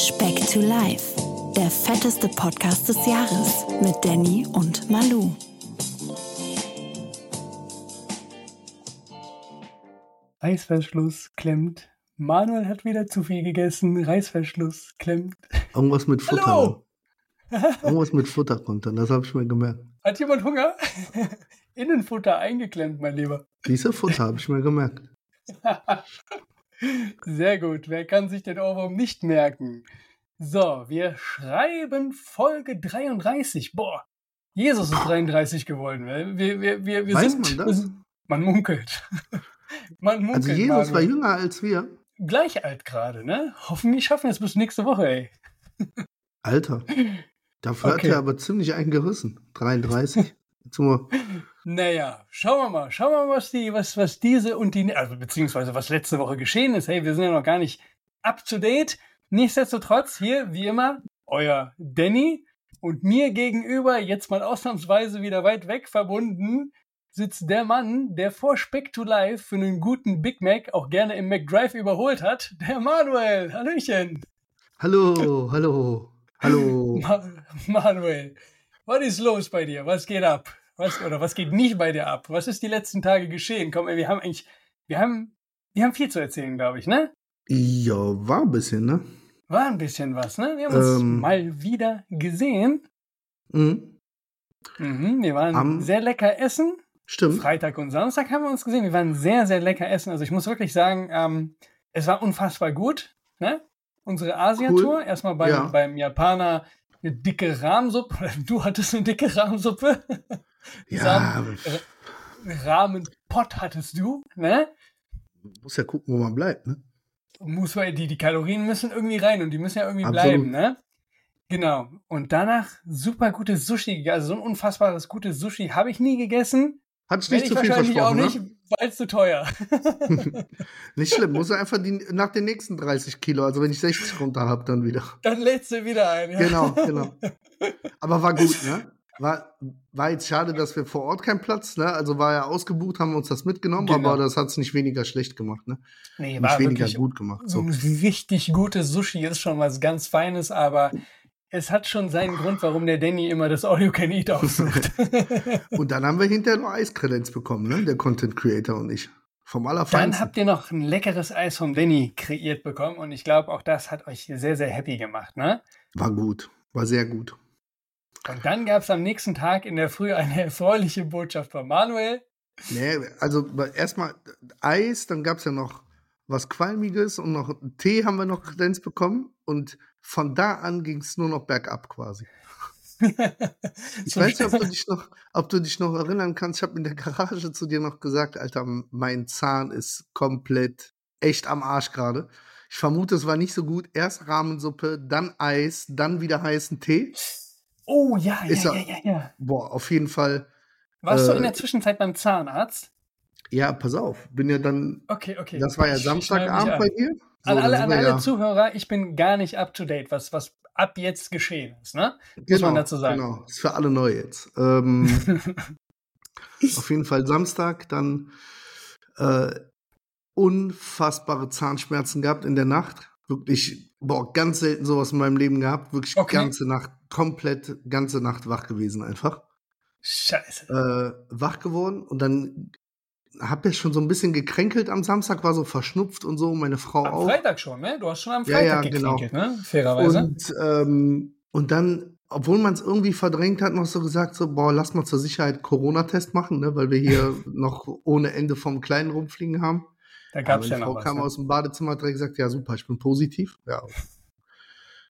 Speck to Life, der fetteste Podcast des Jahres mit Danny und Malu. Reißverschluss klemmt. Manuel hat wieder zu viel gegessen. Reißverschluss klemmt. Irgendwas mit Futter. Hallo! Irgendwas mit Futter kommt dann, das habe ich mir gemerkt. Hat jemand Hunger? Innenfutter eingeklemmt, mein Lieber. Diese Futter habe ich mir gemerkt. Sehr gut. Wer kann sich den Ohrwurm nicht merken? So, wir schreiben Folge 33. Boah, Jesus ist 33 geworden. Wir, wir, wir, wir Weiß sind, man das? Man munkelt. man munkelt. Also Jesus war Manuel. jünger als wir. Gleich alt gerade, ne? Hoffentlich schaffen wir es bis nächste Woche, ey. Alter. Dafür Okay. hat er aber ziemlich eingerissen. 33. Jetzt sind wir, Naja, schauen wir mal. Schauen wir mal, was, die, was, was diese und die, also beziehungsweise was letzte Woche geschehen ist. Hey, wir sind ja noch gar nicht up to date. Nichtsdestotrotz, hier, wie immer, euer Danny und mir gegenüber, jetzt mal ausnahmsweise wieder weit weg verbunden, sitzt der Mann, der vor Speck to Life für einen guten Big Mac auch gerne im McDrive überholt hat, der Manuel. Hallöchen. hallo, hallo, hallo. Ma Manuel, was ist los bei dir? Was geht ab? Was, oder was geht nicht bei dir ab? Was ist die letzten Tage geschehen? Komm, ey, wir haben eigentlich, wir haben, wir haben viel zu erzählen, glaube ich, ne? Ja, war ein bisschen, ne? War ein bisschen was, ne? Wir haben uns Ähm. mal wieder gesehen. Mhm. Mhm, wir waren Am- sehr lecker essen. Stimmt. Freitag und Samstag haben wir uns gesehen. Wir waren sehr, sehr lecker essen. Also ich muss wirklich sagen, ähm, es war unfassbar gut. Ne? Unsere Asiatour. Cool. Erstmal beim, Ja. beim Japaner eine dicke Rahmsuppe. Du hattest eine dicke Rahmsuppe. Ja, Rahmenpott hattest du. Ne? muss ja gucken, wo man bleibt, ne? Muss man, die, die Kalorien müssen irgendwie rein und die müssen ja irgendwie Absolut. bleiben. Ne? Genau. Und danach super gutes Sushi. Also so ein unfassbares gutes Sushi habe ich nie gegessen. Hat ich Werde nicht ich zu viel wahrscheinlich auch versprochen, nicht, weil es zu teuer. ne? Nicht schlimm, muss er einfach die, nach den nächsten 30 Kilo, also wenn ich 60 runter habe, dann wieder. Dann lädst du wieder ein. Ja. Genau, genau. Aber war gut, ne? War, war jetzt schade, dass wir vor Ort keinen Platz, ne? Also war ja ausgebucht, haben wir uns das mitgenommen, Genau. aber das hat es nicht weniger schlecht gemacht, ne? Nee, Nicht war weniger gut gemacht. so richtig gutes Sushi ist schon was ganz Feines, aber es hat schon seinen Grund, warum der Danny immer das All You Can Eat aussucht. Und dann haben wir hinterher noch Eiskredenz bekommen, ne? Der Content Creator und ich. Vom Dann Allerfeinsten. habt ihr noch ein leckeres Eis vom Danny kreiert bekommen und ich glaube, auch das hat euch sehr, sehr happy gemacht, ne? War gut. War sehr gut. Und dann gab es am nächsten Tag in der Früh eine erfreuliche Botschaft von Manuel. Nee, also erstmal Eis, dann gab es ja noch was Qualmiges und noch Tee haben wir noch Kredenz bekommen. Und von da an ging es nur noch bergab quasi. Ich weiß nicht, ob du dich noch, ob du dich noch erinnern kannst. Ich habe in der Garage zu dir noch gesagt, Alter, mein Zahn ist komplett echt am Arsch gerade. Ich vermute, es war nicht so gut. Erst Rahmensuppe, dann Eis, dann wieder heißen Tee. Oh ja, ja, er- ja, ja, ja. Boah, auf jeden Fall. Warst du Äh, in der Zwischenzeit beim Zahnarzt? Ja, pass auf. Bin ja dann. Okay, okay. Das war ja Samstagabend bei dir. So, An alle, an alle ja- Zuhörer, ich bin gar nicht up to date, was, was ab jetzt geschehen ist, ne? Muss man dazu sagen. Genau, ist für alle neu jetzt. Ähm, auf jeden Fall Samstag, dann äh, unfassbare Zahnschmerzen gehabt in der Nacht. Wirklich, boah, ganz selten sowas in meinem Leben gehabt. Wirklich Okay. ganze Nacht, komplett ganze Nacht wach gewesen einfach. Scheiße. Äh, wach geworden und dann hab ja schon so ein bisschen gekränkelt am Samstag, war so verschnupft und so, meine Frau Am auch. Freitag schon, ne? Du hast schon am Ja, Freitag ja, genau. gekrinkelt, ne? Fairerweise. Und, ähm, und dann, obwohl man es irgendwie verdrängt hat, noch so gesagt, so, boah, lass mal zur Sicherheit Corona-Test machen, ne, weil wir hier noch ohne Ende vom Kleinen rumfliegen haben. Da gab es ja Frau noch was. kam Ne? aus dem Badezimmer, hat direkt gesagt, ja super, ich bin positiv. Ja.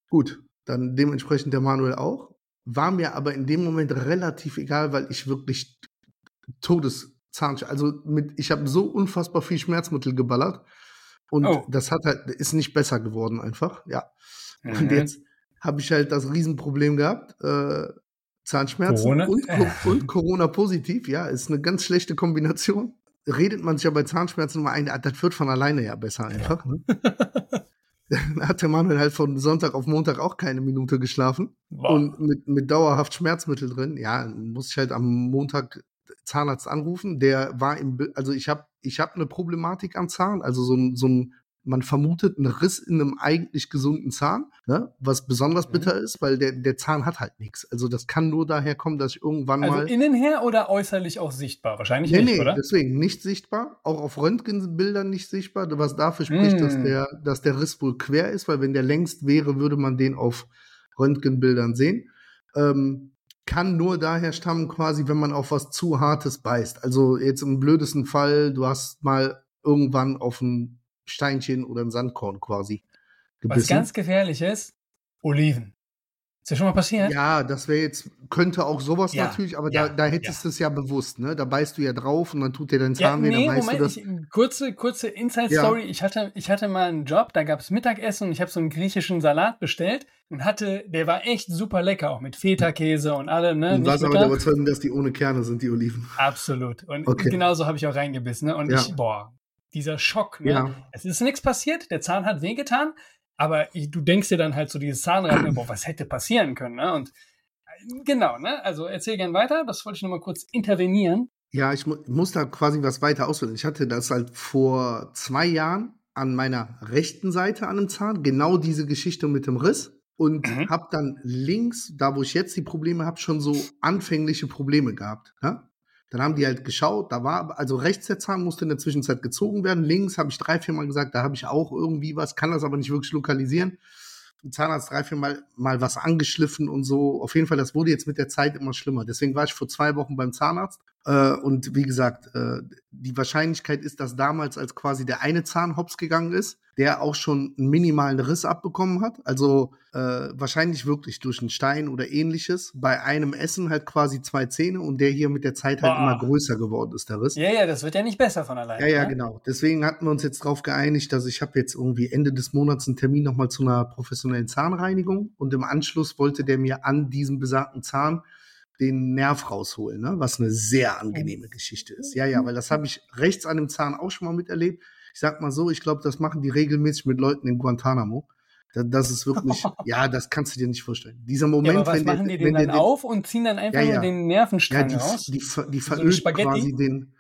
Gut, dann dementsprechend der Manuel auch. War mir aber in dem Moment relativ egal, weil ich wirklich Todeszahnschmerzen, also mit, ich habe so unfassbar viel Schmerzmittel geballert und Oh. das hat halt, ist nicht besser geworden einfach, ja. Und Mhm. jetzt habe ich halt das Riesenproblem gehabt, äh, Zahnschmerzen Corona? und, und Corona positiv, ja, ist eine ganz schlechte Kombination. Redet man sich ja bei Zahnschmerzen immer ein, das wird von alleine ja besser einfach. Ne? Dann hat der Manuel halt von Sonntag auf Montag auch keine Minute geschlafen Boah. und mit, mit dauerhaft Schmerzmittel drin. Ja, muss ich halt am Montag Zahnarzt anrufen. Der war im, also ich habe ich hab eine Problematik am Zahn, also so ein, so ein man vermutet einen Riss in einem eigentlich gesunden Zahn, ne? was besonders Mhm. bitter ist, weil der, der Zahn hat halt nichts. Also das kann nur daher kommen, dass ich irgendwann Also mal. innen her oder äußerlich auch sichtbar? Wahrscheinlich Nee, nicht, nee, oder? deswegen nicht sichtbar, auch auf Röntgenbildern nicht sichtbar, was dafür spricht, dass, Mm. der, dass der Riss wohl quer ist, weil wenn der längst wäre, würde man den auf Röntgenbildern sehen. Ähm, kann nur daher stammen, quasi, wenn man auf was zu Hartes beißt. Also jetzt im blödesten Fall, du hast mal irgendwann auf ein Steinchen oder ein Sandkorn quasi Was gebissen. ganz gefährlich ist, Oliven. Ist ja schon mal passiert? Ja, das wäre jetzt, könnte auch sowas Ja, natürlich, aber ja, da, da hättest du es ja bewusst, ne? Da beißt du ja drauf und dann tut dir dein Ja, Zahn weh, nee, dann weißt Moment, du das. ich, kurze, kurze Inside-Story. Ich, hatte, ich hatte mal einen Job, da gab es Mittagessen und ich habe so einen griechischen Salat bestellt und hatte, der war echt super lecker, auch mit Feta-Käse und allem, ne? Du warst aber der Überzeugung, dass die ohne Kerne sind, die Oliven. Absolut. Und Okay. genauso habe ich auch reingebissen. Ne? Und Ja. ich, boah, dieser Schock. Ne? Ja. Es ist nichts passiert, der Zahn hat wehgetan, aber du denkst dir dann halt so dieses Zahnrad, ne, boah, was hätte passieren können? Ne? Und äh, genau, ne? Also erzähl gern weiter, das wollte ich nochmal kurz intervenieren. Ja, ich mu muss da quasi was weiter ausholen. Ich hatte das halt vor zwei Jahren an meiner rechten Seite an dem Zahn, genau diese Geschichte mit dem Riss. Und Mhm. habe dann links, da wo ich jetzt die Probleme habe, schon so anfängliche Probleme gehabt. Ja? Dann haben die halt geschaut, da war, also rechts der Zahn musste in der Zwischenzeit gezogen werden. Links habe ich drei, vier Mal gesagt, da habe ich auch irgendwie was, kann das aber nicht wirklich lokalisieren. Der Zahnarzt drei, vier Mal, mal was angeschliffen und so. Auf jeden Fall, das wurde jetzt mit der Zeit immer schlimmer. Deswegen war ich vor zwei Wochen beim Zahnarzt. Äh, und wie gesagt, äh, die Wahrscheinlichkeit ist, dass damals, als quasi der eine Zahn hops gegangen ist, der auch schon einen minimalen Riss abbekommen hat. Also äh, wahrscheinlich wirklich durch einen Stein oder ähnliches. Bei einem Essen halt quasi zwei Zähne und der hier mit der Zeit halt Boah. immer größer geworden ist, der Riss. Ja, ja, das wird ja nicht besser von alleine. Ja, ja, ne? genau. Deswegen hatten wir uns jetzt darauf geeinigt, dass ich habe jetzt irgendwie Ende des Monats einen Termin nochmal zu einer professionellen Zahnreinigung und im Anschluss wollte der mir an diesem besagten Zahn den Nerv rausholen, ne? was eine sehr angenehme Geschichte ist. Ja, ja, weil das habe ich rechts an dem Zahn auch schon mal miterlebt. Ich sag mal so, ich glaube, das machen die regelmäßig mit Leuten in Guantanamo. Da- Das ist wirklich, ja, das kannst du dir nicht vorstellen. Dieser Ja, Moment, aber was wenn machen die den dann der, auf und ziehen dann einfach Ja, nur ja. den ja, Nervenstrang die, raus? die, ver- die So veröden quasi den,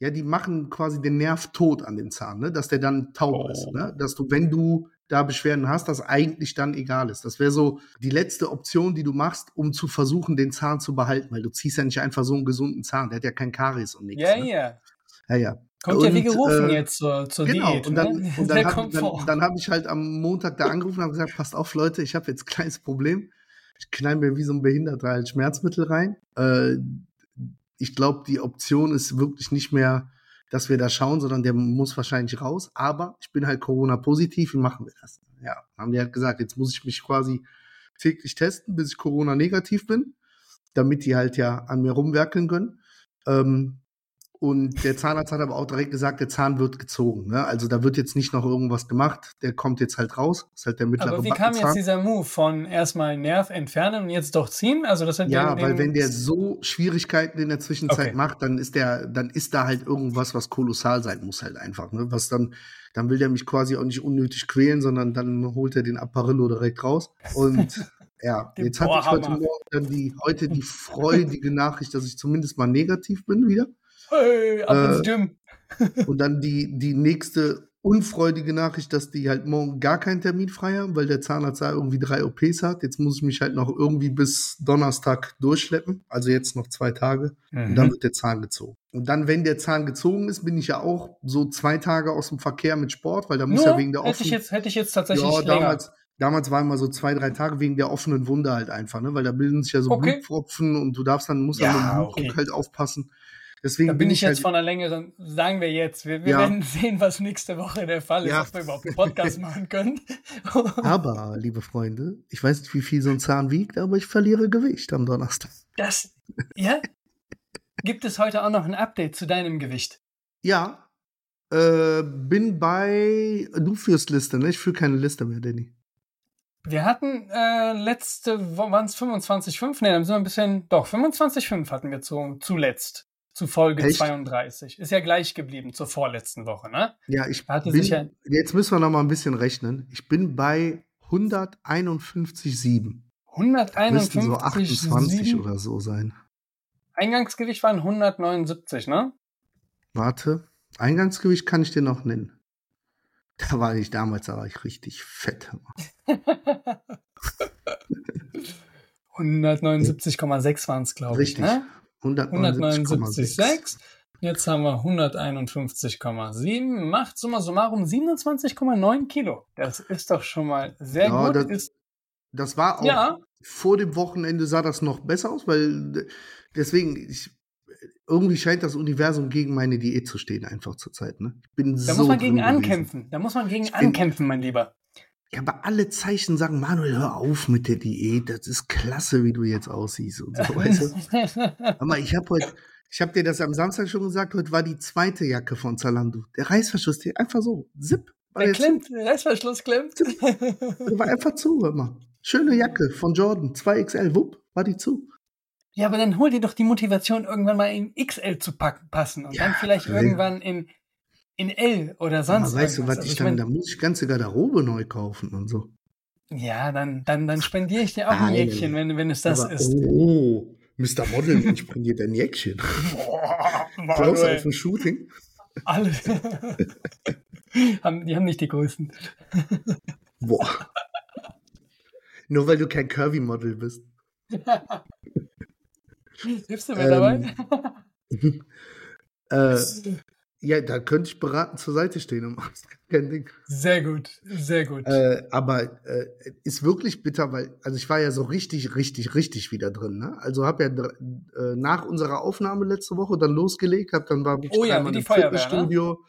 ja, die machen quasi den Nerv tot an dem Zahn, ne? dass der dann taub Oh. ist. Ne? Dass du, wenn du da Beschwerden hast, das eigentlich dann egal ist. Das wäre so die letzte Option, die du machst, um zu versuchen, den Zahn zu behalten, weil du ziehst ja nicht einfach so einen gesunden Zahn, der hat ja kein Karies und nichts. ja, ne? ja. ja, ja. Kommt ja wie Und, gerufen äh, jetzt zur, zur Genau, Diät. und dann, ne? und dann habe dann, dann hab ich halt am Montag da angerufen und habe gesagt, passt auf, Leute, ich habe jetzt ein kleines Problem. Ich knall mir wie so ein Behinderter halt Schmerzmittel rein. Äh, ich glaube, die Option ist wirklich nicht mehr, dass wir da schauen, sondern der muss wahrscheinlich raus. Aber ich bin halt Corona-positiv, wie machen wir das? Ja, haben die halt gesagt, jetzt muss ich mich quasi täglich testen, bis ich Corona-negativ bin, damit die halt ja an mir rumwerkeln können. Ähm, und der Zahnarzt hat aber auch direkt gesagt, der Zahn wird gezogen. Ne? Also da wird jetzt nicht noch irgendwas gemacht. Der kommt jetzt halt raus. ist halt der mittlere Aber wie kam jetzt dieser Move von erstmal Nerv entfernen und jetzt doch ziehen? Also das hat Ja, den, weil den- wenn der so Schwierigkeiten in der Zwischenzeit Okay. macht, dann ist der, dann ist da halt irgendwas, was kolossal sein muss halt einfach. Ne? Was dann, dann will der mich quasi auch nicht unnötig quälen, sondern dann holt er den Apparillo direkt raus. Und ja, Den jetzt hatte ich heute. Morgen dann die, heute die freudige Nachricht, dass ich zumindest mal negativ bin wieder. Hey, ab ins äh, Gym. Und dann die, die nächste unfreudige Nachricht, dass die halt morgen gar keinen Termin frei haben, weil der Zahnarzt da irgendwie drei OPs hat. Jetzt muss ich mich halt noch irgendwie bis Donnerstag durchschleppen. Also jetzt noch zwei Tage. Und dann Mhm. wird der Zahn gezogen. Und dann, wenn der Zahn gezogen ist, bin ich ja auch so zwei Tage aus dem Verkehr mit Sport, weil da muss ja wegen der hätte, ich offenen. jetzt, hätte ich jetzt tatsächlich Ja, länger. damals, damals war immer so zwei, drei Tage wegen der offenen Wunde halt einfach, ne? Weil da bilden sich ja so Okay. Blutpfropfen und du darfst dann, musst Ja, dann mit dem Blutdruck okay. halt aufpassen. Deswegen Da bin ich jetzt halt von einer längeren, sagen wir jetzt, wir, wir Ja. werden sehen, was nächste Woche der Fall ist, Ja. ob wir überhaupt einen Podcast machen können. Aber, liebe Freunde, ich weiß nicht, wie viel so ein Zahn wiegt, aber ich verliere Gewicht am Donnerstag. Das, ja? Gibt es heute auch noch ein Update zu deinem Gewicht? Ja, äh, bin bei. Du führst Liste, ne? Ich führe keine Liste mehr, Danny. Wir hatten äh, letzte Woche, waren es 25,5? Ne, dann sind wir ein bisschen, doch, 25,5 hatten wir zu, zuletzt. Zu Folge Echt? 32. Ist ja gleich geblieben zur vorletzten Woche, ne? Ja, ich Hatte bin. sich ja- Jetzt müssen wir noch mal ein bisschen rechnen. Ich bin bei 151,7. Müssten so 28 151,7. oder so sein. Eingangsgewicht waren 179, ne? Warte. Eingangsgewicht kann ich dir noch nennen. Da war ich damals, da war ich richtig fett. 179,6 waren es, glaube ich. Richtig. Ne? 179,6. 179,6. Jetzt haben wir 151,7. Macht summa summarum 27,9 Kilo. Das ist doch schon mal sehr Ja, gut. das- ist, Das war auch Ja. vor dem Wochenende sah das noch besser aus, weil d- deswegen, ich, irgendwie scheint das Universum gegen meine Diät zu stehen, einfach zurzeit. Ne? Ich bin da so muss man gegen ankämpfen. Da muss man gegen bin- ankämpfen, mein Lieber. Ja, aber alle Zeichen sagen, Manuel, hör auf mit der Diät. Das ist klasse, wie du jetzt aussiehst und so, weißt du? Aber ich habe heute, ich habe dir das am Samstag schon gesagt, heute war die zweite Jacke von Zalando. Der Reißverschluss, der einfach so, zip, war Der klemmt, der Reißverschluss klemmt. der war einfach zu, hör mal. Schöne Jacke von Jordan, 2XL, wupp, war die zu. Ja, aber dann hol dir doch die Motivation, irgendwann mal in XL zu packen, passen und Ja, dann vielleicht ja. irgendwann in, in L oder sonst Aber weißt du, was Also ich dann, mein, da muss ich ganze Garderobe neu kaufen und so. Ja, dann, dann, dann spendiere ich dir auch ein Nein. Jäckchen, wenn, wenn es das Aber, ist. Oh, Mr. Model, ich bring dir dein Jäckchen. Klaus auf ein Shooting. alle. haben, die haben nicht die größten. Boah. Nur weil du kein Curvy-Model bist. Hilfst du mir Ähm, dabei? Äh, ja, da könnte ich beraten zur Seite stehen und machst kein Ding. Sehr gut, sehr gut. Äh, aber äh, ist wirklich bitter, weil, also ich war ja so richtig, richtig, richtig wieder drin. Ne? Also habe ja äh, nach unserer Aufnahme letzte Woche dann losgelegt, hab dann war wirklich Oh ja, dreimal die im ne? Fitnessstudio,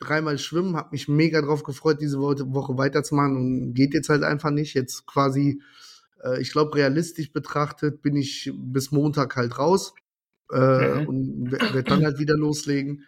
dreimal schwimmen, habe mich mega drauf gefreut, diese Woche, weiterzumachen und geht jetzt halt einfach nicht. Jetzt quasi, äh, ich glaube, realistisch betrachtet bin ich bis Montag halt raus äh, Mhm. und werde dann halt wieder loslegen.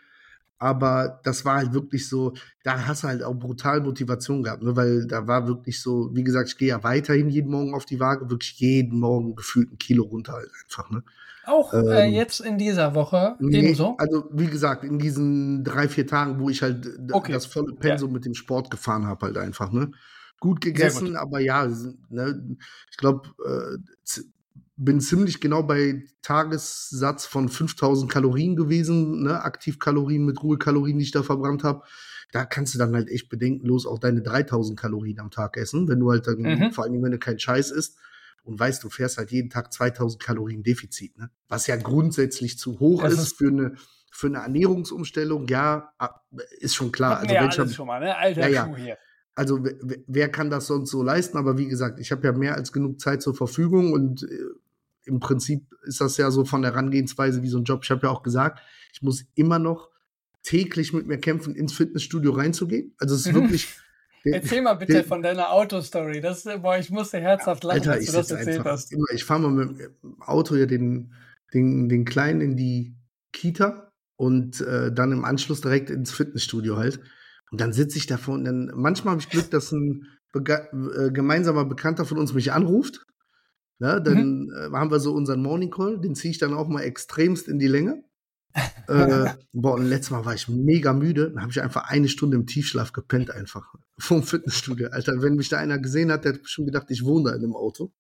Aber das war halt wirklich so, da hast du halt auch brutal Motivation gehabt, ne? weil da war wirklich so, wie gesagt, ich gehe ja weiterhin jeden Morgen auf die Waage, wirklich jeden Morgen gefühlt ein Kilo runter halt einfach. Ne? auch äh, ähm, jetzt in dieser Woche Nee, ebenso. Also wie gesagt, in diesen drei, vier Tagen, wo ich halt Okay. das volle Pensum mit dem Sport gefahren habe, halt einfach, ne? Gut gegessen, gut. aber ja, ne, ich glaube, äh, bin ziemlich genau bei Tagessatz von 5000 Kalorien gewesen, ne? Aktivkalorien mit Ruhekalorien, die ich da verbrannt habe. Da kannst du dann halt echt bedenkenlos auch deine 3000 Kalorien am Tag essen, wenn du halt dann, Mhm. vor allem wenn du keinen Scheiß isst und weißt, du fährst halt jeden Tag 2000 Kalorien Defizit, ne? Was ja grundsätzlich zu hoch ist, ist- für eine für eine Ernährungsumstellung, ja, ist schon klar. Also, ja wenn alles schon mal, ne? Alter Ja. Schuh hier. also wer, wer kann das sonst so leisten? Aber wie gesagt, ich habe ja mehr als genug Zeit zur Verfügung und äh, im Prinzip ist das ja so von der Herangehensweise wie so ein Job. Ich habe ja auch gesagt, ich muss immer noch täglich mit mir kämpfen, ins Fitnessstudio reinzugehen. Also es ist Mhm. wirklich. Erzähl mal bitte der- von deiner Autostory. Das, boah, ich musste herzhaft lachen, Alter, als ich du das erzählt einfach hast. immer, ich fahre mal mit dem Auto hier den, den, den Kleinen in die Kita und äh, dann im Anschluss direkt ins Fitnessstudio halt. Und dann sitze ich davor und dann, manchmal habe ich Glück, dass ein äh, gemeinsamer Bekannter von uns mich anruft. Ja, dann äh, haben wir so unseren Morning Call, den ziehe ich dann auch mal extremst in die Länge. äh, boah, und letztes Mal war ich mega müde, dann habe ich einfach eine Stunde im Tiefschlaf gepennt einfach vom Fitnessstudio. Alter, wenn mich da einer gesehen hat, der hat schon gedacht, ich wohne da in einem Auto.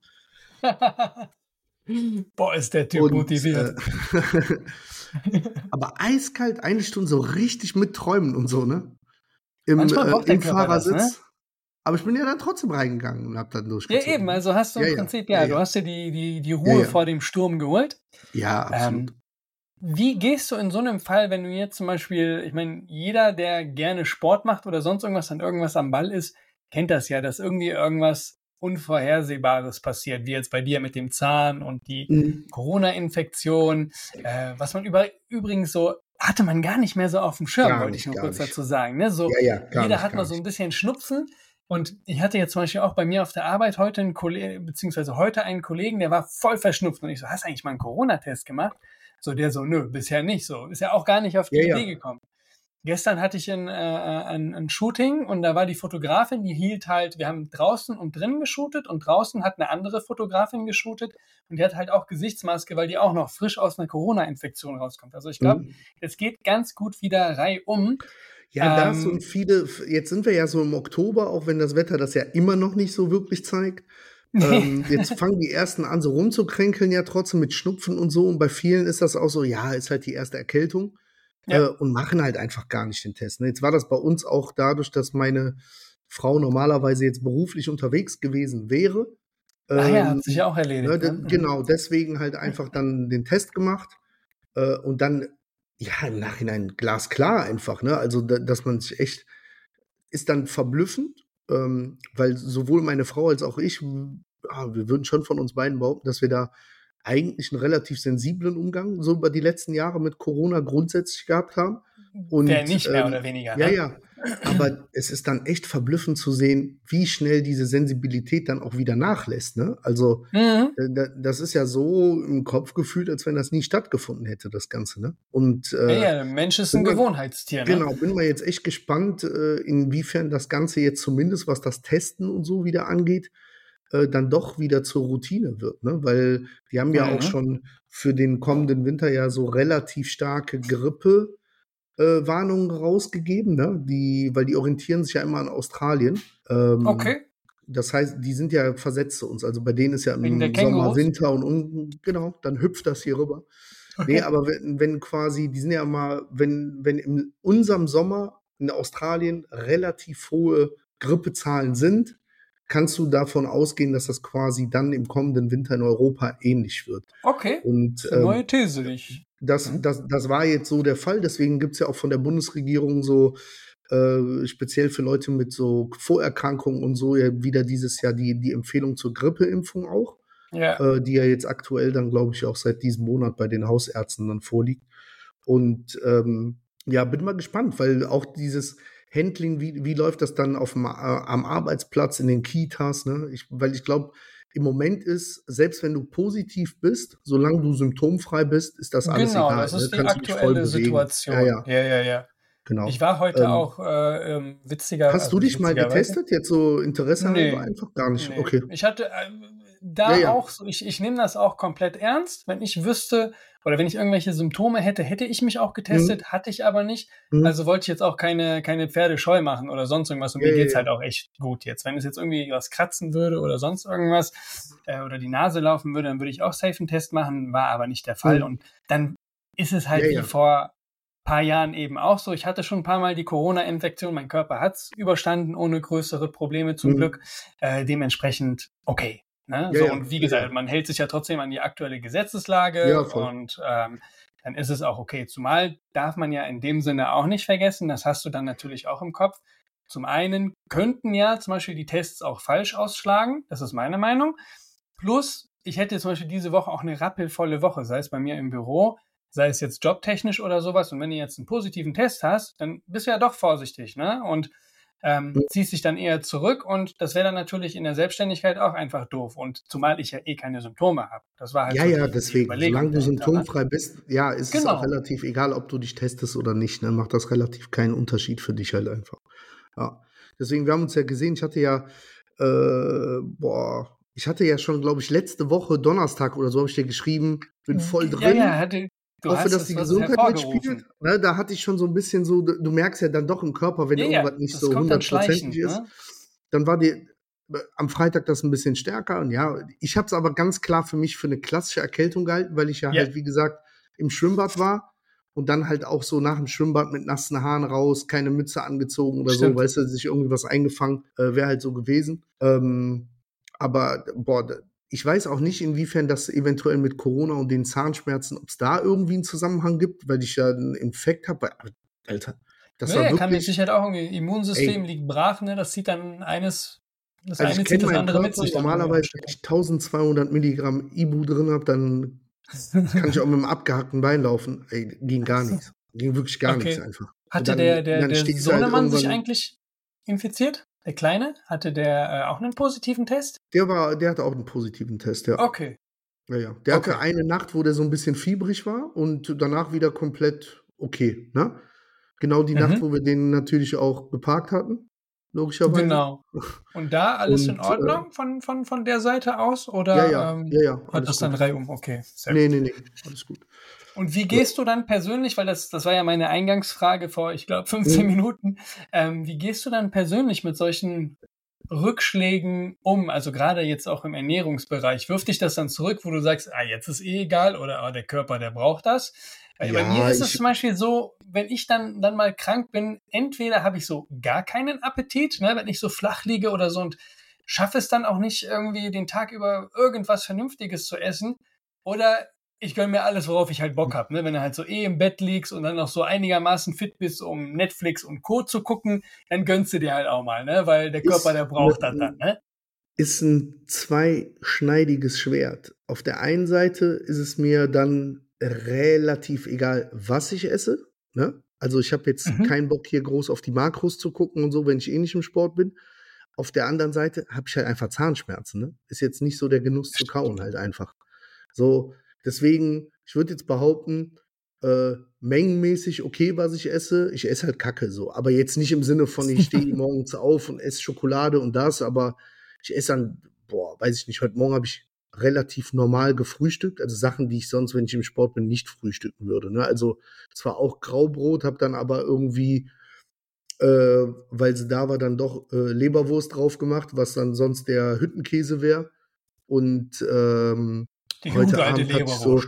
boah, ist der Typ Und, motiviert. Äh, aber eiskalt, eine Stunde so richtig mitträumen und so, ne? Im, äh, im Körper das, Fahrersitz. ne? Aber ich bin ja dann trotzdem reingegangen und hab dann Ja, durchgezogen. eben, also hast du im Ja, ja. Prinzip, ja, Ja, du ja. hast dir die, die, die Ruhe ja. vor dem Sturm geholt. Ja, absolut. Ähm, wie gehst du in so einem Fall, wenn du jetzt zum Beispiel, ich meine, jeder, der gerne Sport macht oder sonst irgendwas an irgendwas am Ball ist, kennt das ja, dass irgendwie irgendwas Unvorhersehbares passiert, wie jetzt bei dir mit dem Zahn und die Mhm. Corona-Infektion, äh, was man über, übrigens so, hatte man gar nicht mehr so auf dem Schirm, Gar wollte ich nur kurz nicht. dazu sagen. Ne? So, Ja, ja, jeder nicht, hat mal so ein bisschen Schnupfen. Und ich hatte jetzt zum Beispiel auch bei mir auf der Arbeit heute einen Kollegen, beziehungsweise heute einen Kollegen, der war voll verschnupft. Und ich so, hast du eigentlich mal einen Corona-Test gemacht? So, der so, nö, bisher nicht so. Ist ja auch gar nicht auf die Ja, ja. Idee gekommen. Gestern hatte ich ein, äh, ein, ein Shooting und da war die Fotografin, die hielt halt, wir haben draußen und drinnen geshootet und draußen hat eine andere Fotografin geshootet und die hat halt auch Gesichtsmaske, weil die auch noch frisch aus einer Corona-Infektion rauskommt. Also ich glaube, Mhm. es geht ganz gut wieder reihum. Ja, das ähm, und viele, jetzt sind wir ja so im Oktober, auch wenn das Wetter das ja immer noch nicht so wirklich zeigt. ähm, jetzt fangen die ersten an, so rumzukränkeln, ja trotzdem mit Schnupfen und so. Und bei vielen ist das auch so, ja, ist halt die erste Erkältung. ja. äh, und machen halt einfach gar nicht den Test. Ne? Jetzt war das bei uns auch dadurch, dass meine Frau normalerweise jetzt beruflich unterwegs gewesen wäre. Ah ja, hat sich ja auch erledigt. Ne, ne? Genau, deswegen halt einfach dann den Test gemacht äh, und dann, ja, im Nachhinein glasklar einfach, ne? Also, da, dass man sich echt, ist dann verblüffend, ähm, weil sowohl meine Frau als auch ich, ja, wir würden schon von uns beiden behaupten, dass wir da eigentlich einen relativ sensiblen Umgang so über die letzten Jahre mit Corona grundsätzlich gehabt haben. Und, Der nicht mehr ähm, oder weniger. Ja, ne? ja. Aber es ist dann echt verblüffend zu sehen, wie schnell diese Sensibilität dann auch wieder nachlässt. Ne? Also, mhm. Äh, das ist ja so im Kopf gefühlt, als wenn das nie stattgefunden hätte, das Ganze. Ne? Und, äh, ja, ja, Mensch ist ein Gewohnheitstier. Ne? Genau, bin mal jetzt echt gespannt, äh, inwiefern das Ganze jetzt zumindest, was das Testen und so wieder angeht, äh, dann doch wieder zur Routine wird. Ne? Weil die haben ja mhm. auch schon für den kommenden Winter ja so relativ starke Grippe äh, Warnungen rausgegeben, ne? Die, weil die orientieren sich ja immer an Australien. Ähm, okay. Das heißt, die sind ja versetzt zu uns. Also bei denen ist ja im Sommer, Winter und, und genau, dann hüpft das hier rüber. Okay. Nee, aber wenn, wenn quasi, die sind ja immer, wenn, wenn in unserem Sommer in Australien relativ hohe Grippezahlen sind, kannst du davon ausgehen, dass das quasi dann im kommenden Winter in Europa ähnlich wird. Okay. Und, ähm, neue These, nicht. Das, mhm. das, das war jetzt so der Fall. Deswegen gibt es ja auch von der Bundesregierung so äh, speziell für Leute mit so Vorerkrankungen und so ja wieder dieses Jahr die, die Empfehlung zur Grippeimpfung auch. Ja. Äh, die ja jetzt aktuell dann, glaube ich, auch seit diesem Monat bei den Hausärzten dann vorliegt. Und ähm, ja, bin mal gespannt, weil auch dieses Handling, wie, wie läuft das dann auf dem, äh, am Arbeitsplatz, in den Kitas, ne? Ich, weil ich glaube, im Moment ist, selbst wenn du positiv bist, solange du symptomfrei bist, ist das alles genau, egal. Genau, das ist ne? die aktuelle Situation. Ja, ja, ja. ja, ja. Genau. Ich war heute ähm, auch äh, ähm, witziger. Hast also du dich mal getestet? Jetzt so Interesse nee. einfach gar nicht. Nee. Okay. Ich hatte äh, da ja, auch so, ich, ich nehme das auch komplett ernst. Wenn ich wüsste oder wenn ich irgendwelche Symptome hätte, hätte ich mich auch getestet, mhm. hatte ich aber nicht. Mhm. Also wollte ich jetzt auch keine, keine Pferde scheu machen oder sonst irgendwas. Und ja, mir geht's halt auch echt gut jetzt. Wenn es jetzt irgendwie was kratzen würde oder sonst irgendwas äh, oder die Nase laufen würde, dann würde ich auch safe einen Test machen, war aber nicht der Fall. Mhm. Und dann ist es halt wie vor paar Jahren eben auch so. Ich hatte schon ein paar Mal die Corona-Infektion. Mein Körper hat's überstanden ohne größere Probleme zum mhm. Glück. Äh, dementsprechend okay. Ne? Ja, so, ja. Und wie gesagt, man hält sich ja trotzdem an die aktuelle Gesetzeslage ja, und ähm, dann ist es auch okay. Zumal darf man ja in dem Sinne auch nicht vergessen, das hast du dann natürlich auch im Kopf. Zum einen könnten ja zum Beispiel die Tests auch falsch ausschlagen, das ist meine Meinung. Plus, ich hätte zum Beispiel diese Woche auch eine rappelvolle Woche, sei es bei mir im Büro, sei es jetzt jobtechnisch oder sowas. Und wenn du jetzt einen positiven Test hast, dann bist du ja doch vorsichtig, ne? Und ähm, ziehst dich dann eher zurück und das wäre dann natürlich in der Selbstständigkeit auch einfach doof. Und zumal ich ja eh keine Symptome habe. Das war halt Ja, so ja, die, deswegen. Die Solange du symptomfrei bist, ja, ist genau. es auch genau. relativ egal, ob du dich testest oder nicht. Dann ne? macht das relativ keinen Unterschied für dich halt einfach. Ja. Deswegen, wir haben uns ja gesehen, ich hatte ja, äh, boah, ich hatte ja schon, glaube ich, letzte Woche Donnerstag oder so habe ich dir geschrieben, bin voll drin. Ja, ja, hatte, Du hoffe, dass die Gesundheit mitspielt. Ne, da hatte ich schon so ein bisschen so, du merkst ja dann doch im Körper, wenn ja, irgendwas nicht so hundertprozentig ist. Ne? Dann war die am Freitag das ein bisschen stärker. Und ja, ich habe es aber ganz klar für mich für eine klassische Erkältung gehalten, weil ich ja, ja. halt, wie gesagt, im Schwimmbad war und dann halt auch so nach dem Schwimmbad mit nassen Haaren raus, keine Mütze angezogen oder Stimmt. so, weißt du, sich irgendwie was eingefangen, äh, wäre halt so gewesen. Ähm, aber boah, ich weiß auch nicht, inwiefern das eventuell mit Corona und den Zahnschmerzen, ob es da irgendwie einen Zusammenhang gibt, weil ich ja einen Infekt habe. Alter, das nee, war wirklich, kann mit Sicherheit auch irgendwie, Immunsystem ey, liegt brach, ne? Das zieht dann eines, das also eine zieht das andere Körper, mit sich. Normalerweise, wenn ich 1200 Milligramm Ibu drin habe, dann kann ich auch mit einem abgehackten Bein laufen. Ey, ging gar nichts. Ging wirklich gar okay. nichts einfach. Hatte dann, der, der, der halt Sohnemann halt sich eigentlich infiziert? Der Kleine, hatte der äh, auch einen positiven Test? Der war, der hatte auch einen positiven Test, ja. Okay. Ja, ja. Der okay. hatte eine Nacht, wo der so ein bisschen fiebrig war und danach wieder komplett okay, ne? Genau die mhm. Nacht, wo wir den natürlich auch geparkt hatten, logischerweise. Genau. Und da alles und, in Ordnung äh, von, von, von der Seite aus? Oder ja, ja, ähm, ja, ja hat das dann reihum? Okay. Sehr nee, gut. nee, nee, alles gut. Und wie gehst du dann persönlich, weil das, das war ja meine Eingangsfrage vor, ich glaube, 15 mhm. Minuten, ähm, wie gehst du dann persönlich mit solchen Rückschlägen um? Also gerade jetzt auch im Ernährungsbereich. Wirft dich das dann zurück, wo du sagst, ah, jetzt ist eh egal oder ah, der Körper, der braucht das? Weil Ja, bei mir ist es zum Beispiel so, wenn ich dann, dann mal krank bin, entweder habe ich so gar keinen Appetit, ne, wenn ich so flach liege oder so und schaffe es dann auch nicht irgendwie den Tag über irgendwas Vernünftiges zu essen. Oder ich gönne mir alles, worauf ich halt Bock habe. Ne? Wenn du halt so eh im Bett liegst und dann noch so einigermaßen fit bist, um Netflix und Co. zu gucken, dann gönnst du dir halt auch mal, ne? Weil der Ist Körper, der braucht das dann, ne? ist ein zweischneidiges Schwert. Auf der einen Seite ist es mir dann relativ egal, was ich esse. Ne? Also ich habe jetzt Mhm. keinen Bock hier groß auf die Makros zu gucken und so, wenn ich eh nicht im Sport bin. Auf der anderen Seite habe ich halt einfach Zahnschmerzen. Ne? Ist jetzt nicht so der Genuss zu kauen halt einfach. So, deswegen, ich würde jetzt behaupten, äh, mengenmäßig okay, was ich esse. Ich esse halt Kacke so. Aber jetzt nicht im Sinne von, ich stehe morgens auf und esse Schokolade und das, aber ich esse dann, boah, weiß ich nicht, heute Morgen habe ich relativ normal gefrühstückt, also Sachen, die ich sonst, wenn ich im Sport bin, nicht frühstücken würde. Ne? Also zwar auch Graubrot, habe dann aber irgendwie, äh, weil sie da war, dann doch äh, Leberwurst drauf gemacht, was dann sonst der Hüttenkäse wäre. Und ähm, Die heute Abend hatte ich so.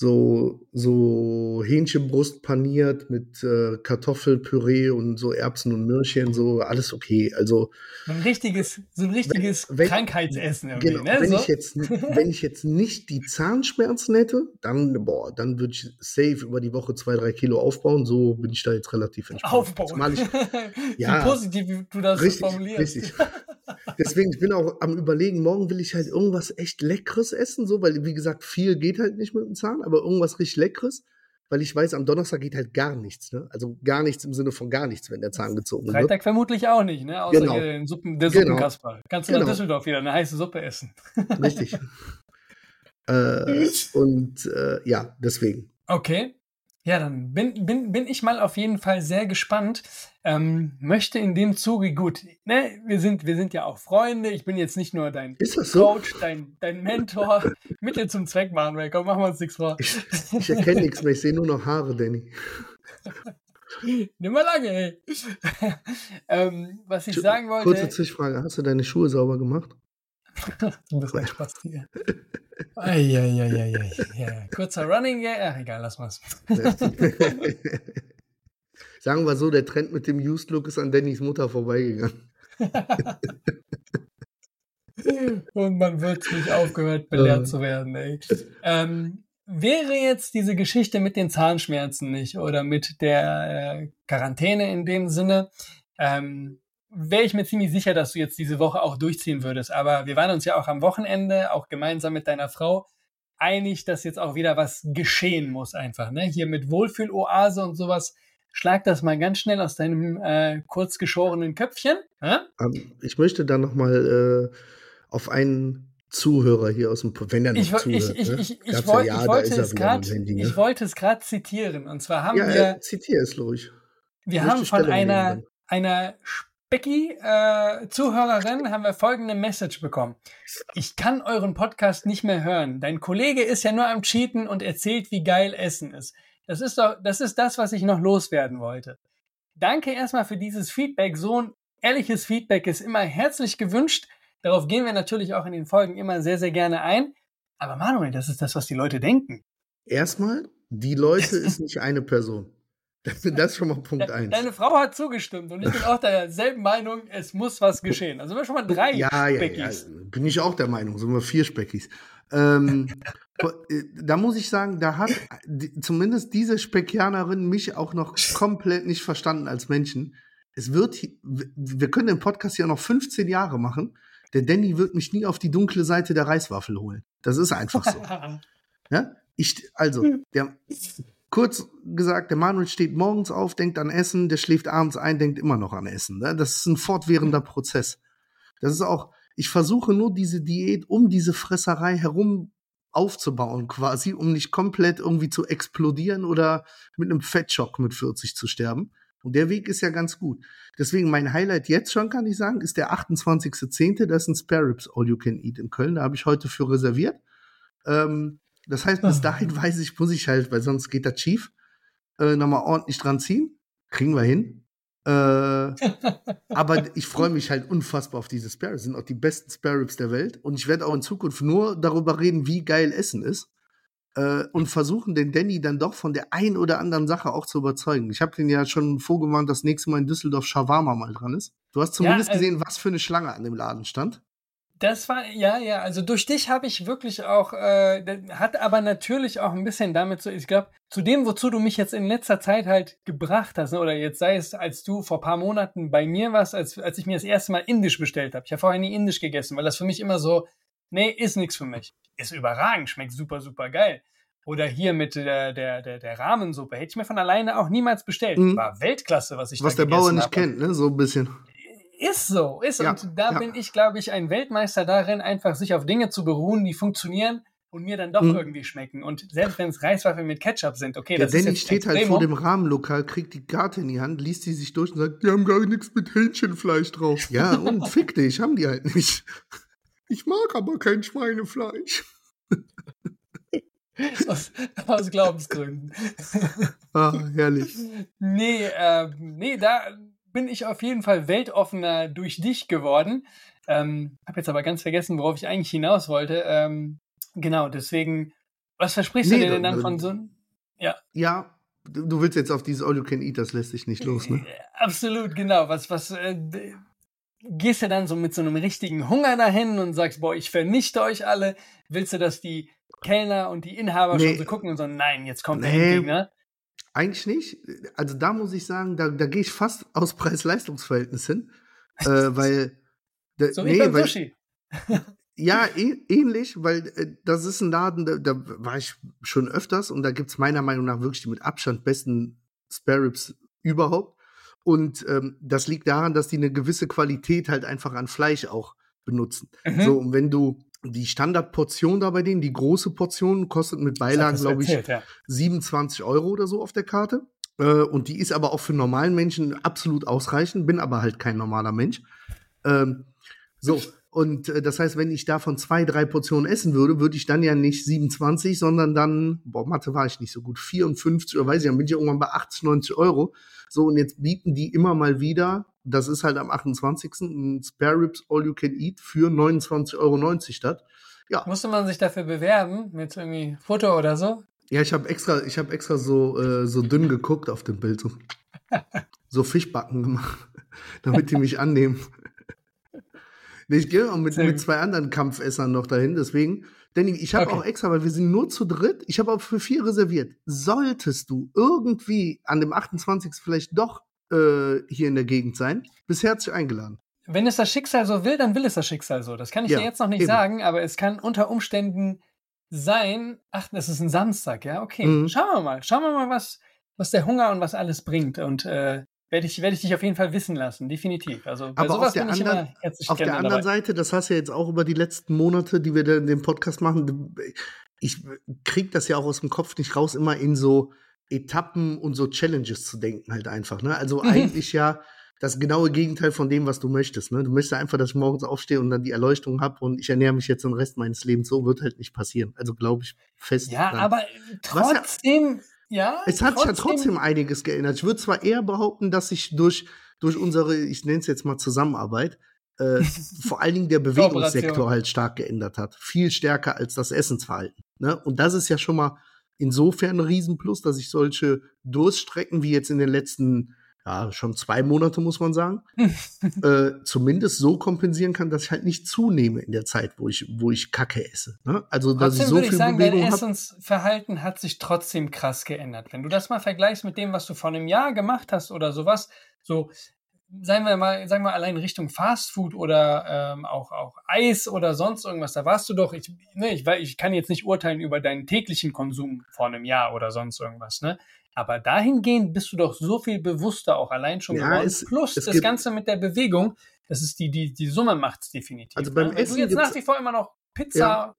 So, so Hähnchenbrust paniert mit äh, Kartoffelpüree und so Erbsen und Möhrchen, so alles okay. Also So ein richtiges, so ein richtiges wenn- Krankheitsessen irgendwie, Genau, ne? wenn, so? ich jetzt, wenn ich jetzt nicht die Zahnschmerzen hätte, dann, boah, dann würde ich safe über die Woche zwei, drei Kilo aufbauen. So bin ich da jetzt relativ entspannt. Aufbauen. Ich, Wie Ja. positiv du das richtig, formulierst. richtig. Deswegen, ich bin auch am überlegen, morgen will ich halt irgendwas echt Leckeres essen, so, weil, wie gesagt, viel geht halt nicht mit dem Zahn, aber irgendwas richtig Leckeres, weil ich weiß, am Donnerstag geht halt gar nichts, ne? Also gar nichts im Sinne von gar nichts, wenn der Zahn gezogen wird. Freitag vermutlich auch nicht, ne? Außer Genau. den Suppen, der Genau. Suppenkasper. Kannst du nach Genau. Düsseldorf wieder eine heiße Suppe essen. Richtig. äh, und äh, ja, deswegen. Okay. Ja, dann bin, bin, bin ich mal auf jeden Fall sehr gespannt. Ähm, möchte in dem Zuge, gut, ne, wir sind, wir sind ja auch Freunde. Ich bin jetzt nicht nur dein so? Coach, dein, dein Mentor. Mittel zum Zweck, Manuel. Komm, machen wir uns nichts vor. Ich, ich erkenne nichts mehr, ich sehe nur noch Haare, Danny. Nimm mal lange, ey. ähm, was ich sagen Kurze wollte. Zwischenfrage, hast du deine Schuhe sauber gemacht? Du bist ein Spaß hier. Eieieiei. Ja, kurzer Running, ja, egal, lass mal's. Sagen wir so, der Trend mit dem Used Look ist an Dannys Mutter vorbeigegangen. Und man wird nicht aufgehört, belehrt zu werden, ey. Ähm, wäre jetzt diese Geschichte mit den Zahnschmerzen nicht oder mit der äh, Quarantäne in dem Sinne, ähm, wäre ich mir ziemlich sicher, dass du jetzt diese Woche auch durchziehen würdest. Aber wir waren uns ja auch am Wochenende, auch gemeinsam mit deiner Frau, einig, dass jetzt auch wieder was geschehen muss einfach. Ne? Hier mit Wohlfühloase und sowas. Schlag das mal ganz schnell aus deinem äh, kurz geschorenen Köpfchen. Hä? Ähm, Ich möchte da nochmal äh, auf einen Zuhörer hier aus dem, wenn er noch Ich, zuhört. ich, ich, ne? ich, ich, Gab's woll, ja, ich da wollte es Handy, ne? ich wollte es gerade zitieren. Und zwar haben Ja, wir, äh, zitier es ruhig. wir haben von einer, einer Specki äh, Zuhörerin haben wir folgende Message bekommen. Ich kann euren Podcast nicht mehr hören. Dein Kollege ist ja nur am Cheaten und erzählt, wie geil Essen ist. Das ist doch, das ist das, was ich noch loswerden wollte. Danke erstmal für dieses Feedback. So ein ehrliches Feedback ist immer herzlich gewünscht. Darauf gehen wir natürlich auch in den Folgen immer sehr, sehr gerne ein. Aber Manuel, das ist das, was die Leute denken. Erstmal, die Leute ist nicht eine Person. Das ist schon mal Punkt De- eins. Deine Frau hat zugestimmt und ich bin auch derselben Meinung, es muss was geschehen. Also sind wir schon mal drei ja, ja, ja, Speckis. bin ich auch der Meinung, sind wir vier Speckis. Ähm, äh, da muss ich sagen, da hat zumindest diese Speckianerin mich auch noch komplett nicht verstanden als Menschen. Es wird, wir können den Podcast ja noch 15 Jahre machen. Der Danny wird mich nie auf die dunkle Seite der Reiswaffel holen. Das ist einfach so. Ja? Ich, also, der, kurz gesagt, der Manuel steht morgens auf, denkt an Essen, der schläft abends ein, denkt immer noch an Essen. Ne? Das ist ein fortwährender Prozess. Das ist auch, ich versuche nur diese Diät um diese Fresserei herum aufzubauen, quasi, um nicht komplett irgendwie zu explodieren oder mit einem Fettschock mit 40 zu sterben. Und der Weg ist ja ganz gut. Deswegen mein Highlight jetzt schon, kann ich sagen, ist der 28.10. Das ist ein Spare Ribs All You Can Eat in Köln. Da habe ich heute für reserviert. Ähm, das heißt, bis Ah. dahin weiß ich, muss ich halt, weil sonst geht das schief, äh, nochmal ordentlich dran ziehen. Kriegen wir hin. Äh, aber ich freue mich halt unfassbar auf diese Spare. Das sind auch die besten Spare Ribs der Welt. Und ich werde auch in Zukunft nur darüber reden, wie geil Essen ist. Äh, und versuchen, den Danny dann doch von der einen oder anderen Sache auch zu überzeugen. Ich habe den ja schon vorgewarnt, dass nächstes Mal in Düsseldorf Shawarma mal dran ist. Du hast zumindest ja, äh, gesehen, was für eine Schlange an dem Laden stand. Das war, ja, ja, also durch dich habe ich wirklich auch, äh, hat aber natürlich auch ein bisschen damit so, ich glaube, zu dem, wozu du mich jetzt in letzter Zeit halt gebracht hast, ne, oder jetzt sei es, als du vor paar Monaten bei mir warst, als, als ich mir das erste Mal Indisch bestellt habe. Ich habe vorher nie Indisch gegessen, weil das für mich immer so, nee, ist nichts für mich. Ist überragend, schmeckt super, super geil. Oder hier mit der, der, der, der Rahmensuppe. Hätte ich mir von alleine auch niemals bestellt. Mhm. War Weltklasse, was ich Was da der Bauer nicht hab. kennt, ne? So ein bisschen. Ist so, ist. Ja, und da ja. bin ich, glaube ich, ein Weltmeister darin, einfach sich auf Dinge zu beruhen, die funktionieren und mir dann doch mhm. irgendwie schmecken. Und selbst wenn es Reiswaffeln mit Ketchup sind, okay, Der das Danny ist steht halt vor dem Rahmenlokal, kriegt die Karte in die Hand, liest sie sich durch und sagt, die haben gar nichts mit Hähnchenfleisch drauf. ja, und fick dich, haben die halt nicht. Ich mag aber kein Schweinefleisch. aus, aus Glaubensgründen. Ah, herrlich. Nee, äh, nee, da bin ich auf jeden Fall weltoffener durch dich geworden. Ähm, habe jetzt aber ganz vergessen, worauf ich eigentlich hinaus wollte. Ähm, genau, deswegen, was versprichst nee, du dir denn dann von so Ja. Ja, du willst jetzt auf dieses All You Can Eat, das lässt sich nicht los, ne? Äh, absolut, genau. Was, was, äh, gehst du dann so mit so einem richtigen Hunger dahin und sagst, boah, ich vernichte euch alle? Willst du, dass die Kellner und die Inhaber nee. schon so gucken und so, nein, jetzt kommt nee. der Endgegner? Eigentlich nicht. Also da muss ich sagen, da, da gehe ich fast aus Preis-Leistungs-Verhältnis hin. äh, weil. Da, so nee, wie beim weil, Sushi. ja, eh, ähnlich, weil äh, das ist ein Laden, da, da, war ich schon öfters und da gibt es meiner Meinung nach wirklich die mit Abstand besten Spare Ribs überhaupt. Und ähm, das liegt daran, dass die eine gewisse Qualität halt einfach an Fleisch auch benutzen. Mhm. So, und wenn du die Standardportion da bei denen, die große Portion, kostet mit Beilagen, glaube ich, ja. 27 Euro oder so auf der Karte. Äh, und die ist aber auch für normalen Menschen absolut ausreichend, bin aber halt kein normaler Mensch. Ähm, so, und äh, das heißt, wenn ich davon zwei, drei Portionen essen würde, würde ich dann ja nicht 27, sondern dann, boah, Mathe war ich nicht so gut, 54 oder weiß ich, dann bin ich irgendwann bei 80, 90 Euro. So, und jetzt bieten die immer mal wieder das ist halt am 28. ein Spare Ribs All You Can Eat für 29,90 Euro statt. Ja. Musste man sich dafür bewerben mit irgendwie Foto oder so? Ja, ich habe extra, ich habe extra so, äh, so dünn geguckt auf dem Bild. So, so Fischbacken gemacht, damit die mich annehmen. ich gehe auch mit, mit zwei anderen Kampfessern noch dahin, deswegen. Danny, ich habe okay. auch extra, weil wir sind nur zu dritt, ich habe auch für vier reserviert. Solltest du irgendwie an dem 28. vielleicht doch äh, hier in der Gegend sein. Bist herzlich eingeladen. Wenn es das Schicksal so will, dann will es das Schicksal so. Das kann ich ja, dir jetzt noch nicht eben. sagen, aber es kann unter Umständen sein. Ach, das ist ein Samstag, ja, okay. Mhm. Schauen wir mal. Schauen wir mal, was, was der Hunger und was alles bringt. Und äh, werde ich, werd ich dich auf jeden Fall wissen lassen, definitiv. Also bei Aber sowas auf der, anderen, auf der anderen Seite, das hast du ja jetzt auch über die letzten Monate, die wir in dem Podcast machen, ich krieg das ja auch aus dem Kopf nicht raus, immer in so Etappen und so Challenges zu denken halt einfach. Ne? Also mhm. eigentlich ja das genaue Gegenteil von dem, was du möchtest. Ne? Du möchtest einfach, dass ich morgens aufstehe und dann die Erleuchtung habe und ich ernähre mich jetzt den Rest meines Lebens. So wird halt nicht passieren. Also glaube ich fest. Ja, dran. aber trotzdem, ja, ja. Es hat trotzdem. sich ja trotzdem einiges geändert. Ich würde zwar eher behaupten, dass sich durch, durch unsere, ich nenne es jetzt mal Zusammenarbeit, äh, vor allen Dingen der Bewegungssektor halt stark geändert hat. Viel stärker als das Essensverhalten. Ne? Und das ist ja schon mal insofern ein Riesenplus, dass ich solche Durststrecken wie jetzt in den letzten, ja, schon zwei Monate, muss man sagen, äh, zumindest so kompensieren kann, dass ich halt nicht zunehme in der Zeit, wo ich, wo ich Kacke esse. Ne? Also, dass trotzdem ich so würde ich viel sagen, Bewegung dein Essensverhalten hat sich trotzdem krass geändert. Wenn du das mal vergleichst mit dem, was du vor einem Jahr gemacht hast oder sowas, so sagen wir mal, sagen wir allein Richtung Fastfood oder ähm, auch, auch Eis oder sonst irgendwas, da warst du doch, ich, ne, ich, ich kann jetzt nicht urteilen über deinen täglichen Konsum vor einem Jahr oder sonst irgendwas, ne? Aber dahingehend bist du doch so viel bewusster auch allein schon ja, geworden. Es, Plus es das Ganze mit der Bewegung, das ist die, die, die Summe macht es definitiv. Also beim ne? Essen. Wenn du jetzt nach wie vor immer noch Pizza, ja.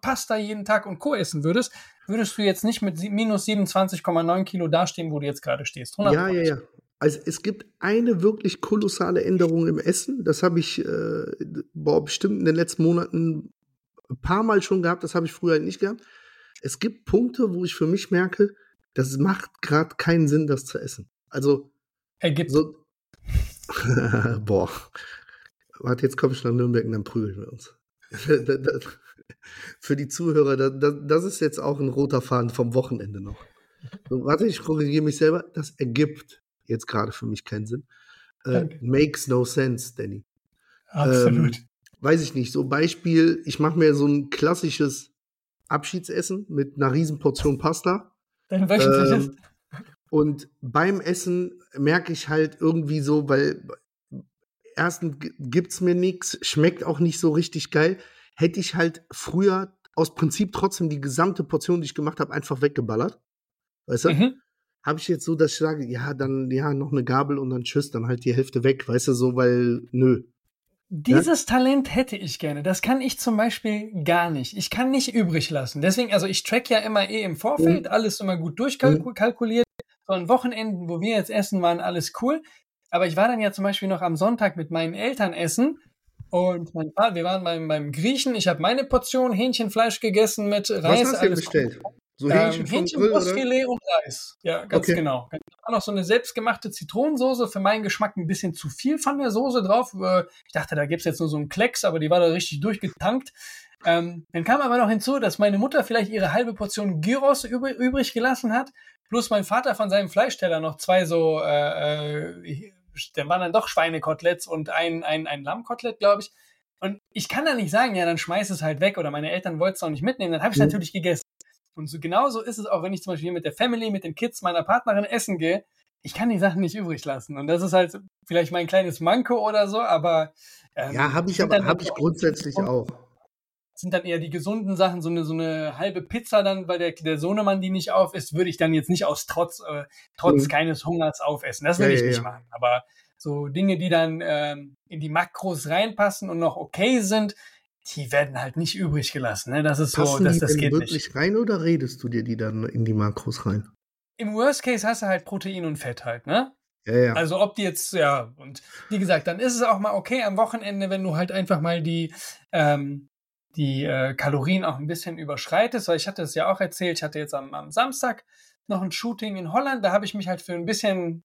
Pasta jeden Tag und Co. essen würdest, würdest du jetzt nicht mit minus 27,9 Kilo dastehen, wo du jetzt gerade stehst. Ja, ja, ja. Also es gibt eine wirklich kolossale Änderung im Essen. Das habe ich äh, boah, bestimmt in den letzten Monaten ein paar Mal schon gehabt. Das habe ich früher nicht gehabt. Es gibt Punkte, wo ich für mich merke, das macht gerade keinen Sinn, das zu essen. Also ergibt so, Boah. Warte, jetzt komme ich nach Nürnberg und dann prügeln wir uns. Für die Zuhörer, das, das ist jetzt auch ein roter Faden vom Wochenende noch. So, warte, ich korrigiere mich selber. Das ergibt jetzt gerade für mich keinen Sinn. Äh, makes no sense, Danny. Absolut. Ähm, weiß ich nicht. So Beispiel, ich mache mir so ein klassisches Abschiedsessen mit einer riesen Portion Pasta. Dein wöchentliches? Ähm, und beim Essen merke ich halt irgendwie so, weil erstens gibt's mir nichts, schmeckt auch nicht so richtig geil. Hätte ich halt früher aus Prinzip trotzdem die gesamte Portion, die ich gemacht habe, einfach weggeballert. Weißt du? Mhm. Habe ich jetzt so, dass ich sage, ja, dann, ja, noch eine Gabel und dann tschüss, dann halt die Hälfte weg, weißt du, so, weil, nö. Dieses ja? Talent hätte ich gerne. Das kann ich zum Beispiel gar nicht. Ich kann nicht übrig lassen. Deswegen, also ich track ja immer eh im Vorfeld, mhm. alles immer gut durchkalkuliert. Mhm. So an Wochenenden, wo wir jetzt essen, waren alles cool. Aber ich war dann ja zum Beispiel noch am Sonntag mit meinen Eltern essen und mein Vater, wir waren beim, beim Griechen. Ich habe meine Portion Hähnchenfleisch gegessen mit Reis. Was hast du bestellt? So Hähnchen, ähm, Hähnchenbrustfilet und Reis. Ja, ganz okay. genau. Da war noch so eine selbstgemachte Zitronensoße. Für meinen Geschmack ein bisschen zu viel von der Soße drauf. Äh, ich dachte, da gibt's jetzt nur so einen Klecks, aber die war da richtig durchgetankt. Ähm, dann kam aber noch hinzu, dass meine Mutter vielleicht ihre halbe Portion Gyros übrig, übrig gelassen hat. Plus mein Vater von seinem Fleischteller noch zwei so, äh, äh, dann waren dann doch Schweinekoteletts und ein, ein, ein Lammkotelett, glaube ich. Und ich kann da nicht sagen, ja, dann schmeiß es halt weg oder meine Eltern wollten es auch nicht mitnehmen. Dann habe ich mhm. natürlich gegessen. Und so genauso ist es auch, wenn ich zum Beispiel mit der Family, mit den Kids meiner Partnerin essen gehe. Ich kann die Sachen nicht übrig lassen. Und das ist halt vielleicht mein kleines Manko oder so, aber. Ähm, ja, habe ich aber hab ich grundsätzlich auch. Sind dann eher die gesunden Sachen, so eine, so eine halbe Pizza dann, weil der, der Sohnemann die nicht auf ist, würde ich dann jetzt nicht aus Trotz, äh, trotz mhm. keines Hungers aufessen. Das will ja, ich ja, nicht ja. machen. Aber so Dinge, die dann ähm, in die Makros reinpassen und noch okay sind, die werden halt nicht übrig gelassen. Ne? Das ist Passen so, dass die das geht wirklich nicht. rein oder redest du dir die dann in die Makros rein? Im Worst Case hast du halt Protein und Fett halt, ne? Ja, ja. Also ob die jetzt, ja, und wie gesagt, dann ist es auch mal okay am Wochenende, wenn du halt einfach mal die, ähm, die äh, Kalorien auch ein bisschen überschreitest, weil ich hatte es ja auch erzählt, ich hatte jetzt am, am Samstag noch ein Shooting in Holland, da habe ich mich halt für ein bisschen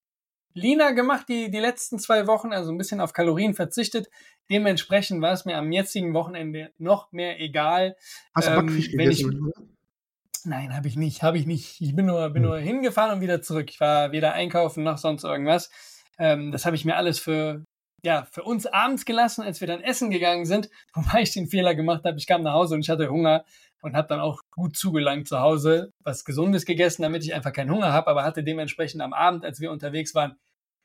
leaner gemacht die, die letzten zwei Wochen, also ein bisschen auf Kalorien verzichtet. Dementsprechend war es mir am jetzigen Wochenende noch mehr egal. Hast du ähm, Backfisch gegessen? Ich, nein, habe ich nicht, habe ich nicht. Ich bin nur, bin hm. nur hingefahren und wieder zurück. Ich war weder einkaufen noch sonst irgendwas. Ähm, das habe ich mir alles für ja, für uns abends gelassen, als wir dann essen gegangen sind, wobei ich den Fehler gemacht habe. Ich kam nach Hause und ich hatte Hunger und habe dann auch gut zugelangt zu Hause, was Gesundes gegessen, damit ich einfach keinen Hunger habe, aber hatte dementsprechend am Abend, als wir unterwegs waren,